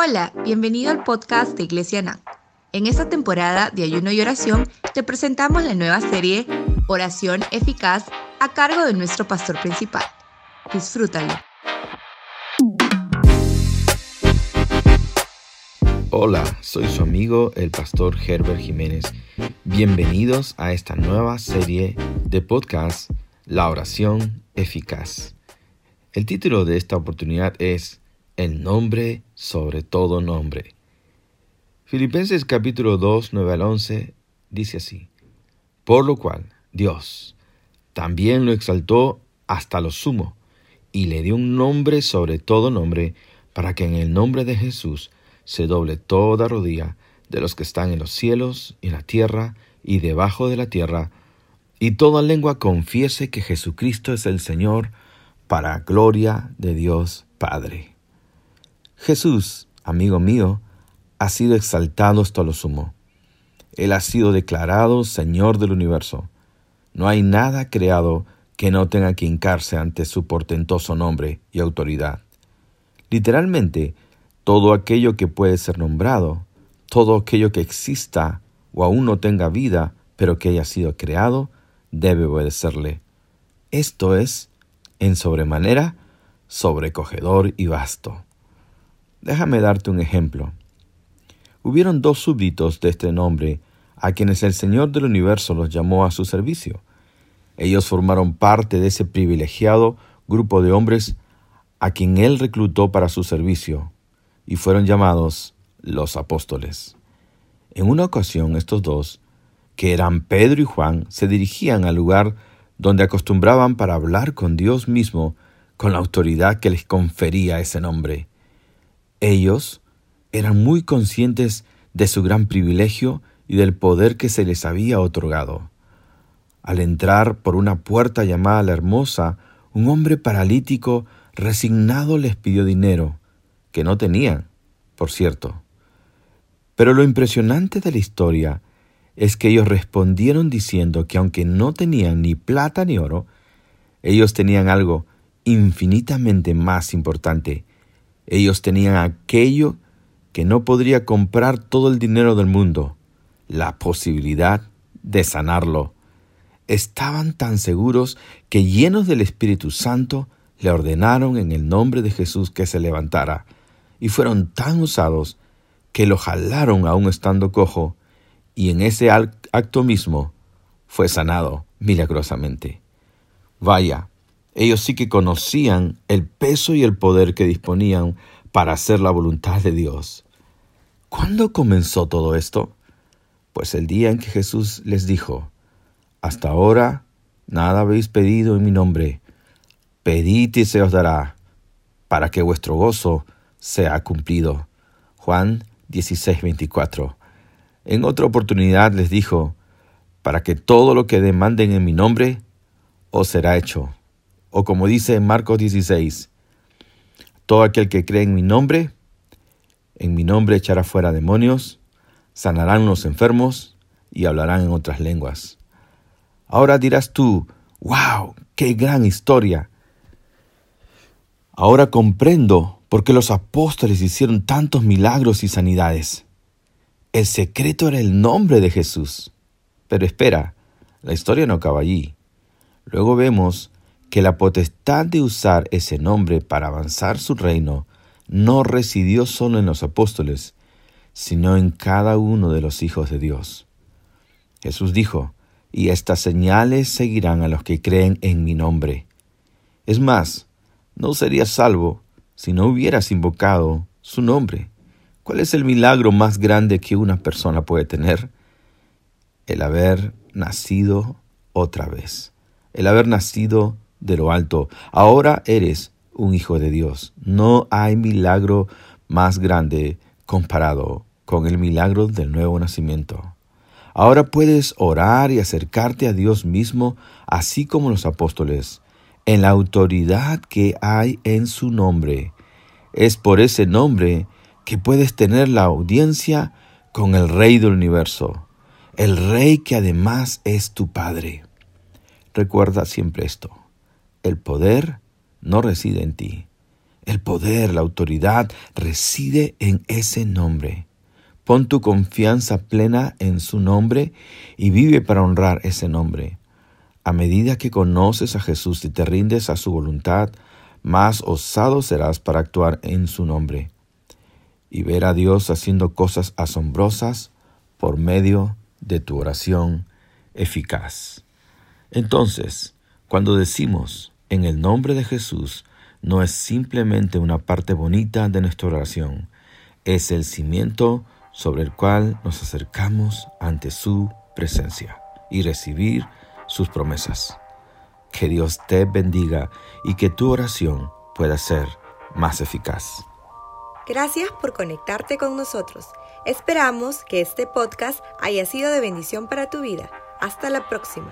Hola, bienvenido al podcast de Iglesia NAN. En esta temporada de ayuno y oración te presentamos la nueva serie Oración Eficaz a cargo de nuestro pastor principal. Disfrútalo. Hola, soy su amigo el pastor Herbert Jiménez. Bienvenidos a esta nueva serie de podcast La oración eficaz. El título de esta oportunidad es El nombre sobre todo nombre. Filipenses capítulo 2, 9 al 11 dice así, Por lo cual Dios también lo exaltó hasta lo sumo y le dio un nombre sobre todo nombre, para que en el nombre de Jesús se doble toda rodilla de los que están en los cielos, y en la tierra y debajo de la tierra, y toda lengua confiese que Jesucristo es el Señor, para gloria de Dios Padre. Jesús, amigo mío, ha sido exaltado hasta lo sumo. Él ha sido declarado Señor del universo. No hay nada creado que no tenga que hincarse ante su portentoso nombre y autoridad. Literalmente, todo aquello que puede ser nombrado, todo aquello que exista o aún no tenga vida, pero que haya sido creado, debe obedecerle. Esto es en sobremanera sobrecogedor y vasto. Déjame darte un ejemplo. Hubieron dos súbditos de este nombre a quienes el Señor del universo los llamó a su servicio. Ellos formaron parte de ese privilegiado grupo de hombres a quien Él reclutó para su servicio, y fueron llamados los apóstoles. En una ocasión estos dos, que eran Pedro y Juan, se dirigían al lugar donde acostumbraban para hablar con Dios mismo con la autoridad que les confería ese nombre. Ellos eran muy conscientes de su gran privilegio y del poder que se les había otorgado. Al entrar por una puerta llamada la Hermosa, un hombre paralítico resignado les pidió dinero, que no tenían, por cierto. Pero lo impresionante de la historia es que ellos respondieron diciendo que aunque no tenían ni plata ni oro, ellos tenían algo infinitamente más importante. Ellos tenían aquello que no podría comprar todo el dinero del mundo, la posibilidad de sanarlo. Estaban tan seguros que llenos del Espíritu Santo le ordenaron en el nombre de Jesús que se levantara, y fueron tan usados que lo jalaron aún estando cojo y en ese acto mismo fue sanado milagrosamente. Vaya, ellos sí que conocían el peso y el poder que disponían para hacer la voluntad de Dios. ¿Cuándo comenzó todo esto? Pues el día en que Jesús les dijo, Hasta ahora nada habéis pedido en mi nombre, pedid y se os dará, para que vuestro gozo sea cumplido. Juan 16, 24. En otra oportunidad les dijo, para que todo lo que demanden en mi nombre os será hecho. O como dice en Marcos 16, todo aquel que cree en mi nombre, en mi nombre echará fuera demonios, sanarán los enfermos y hablarán en otras lenguas. Ahora dirás tú, wow, qué gran historia. Ahora comprendo por qué los apóstoles hicieron tantos milagros y sanidades. El secreto era el nombre de Jesús. Pero espera, la historia no acaba allí. Luego vemos que la potestad de usar ese nombre para avanzar su reino no residió solo en los apóstoles, sino en cada uno de los hijos de Dios. Jesús dijo, y estas señales seguirán a los que creen en mi nombre. Es más, no serías salvo si no hubieras invocado su nombre. ¿Cuál es el milagro más grande que una persona puede tener? El haber nacido otra vez, el haber nacido de lo alto. Ahora eres un hijo de Dios. No hay milagro más grande comparado con el milagro del nuevo nacimiento. Ahora puedes orar y acercarte a Dios mismo, así como los apóstoles, en la autoridad que hay en su nombre. Es por ese nombre que puedes tener la audiencia con el Rey del universo, el Rey que además es tu Padre. Recuerda siempre esto, el poder no reside en ti, El poder, la autoridad reside en ese nombre. Pon tu confianza plena en su nombre y vive para honrar ese nombre. A medida que conoces a Jesús y te rindes a su voluntad, más osado serás para actuar en su nombre y ver a Dios haciendo cosas asombrosas por medio de tu oración eficaz. Entonces, cuando decimos en el nombre de Jesús, no es simplemente una parte bonita de nuestra oración, es el cimiento sobre el cual nos acercamos ante su presencia y recibir sus promesas. Que Dios te bendiga y que tu oración pueda ser más eficaz. Gracias por conectarte con nosotros. Esperamos que este podcast haya sido de bendición para tu vida. Hasta la próxima.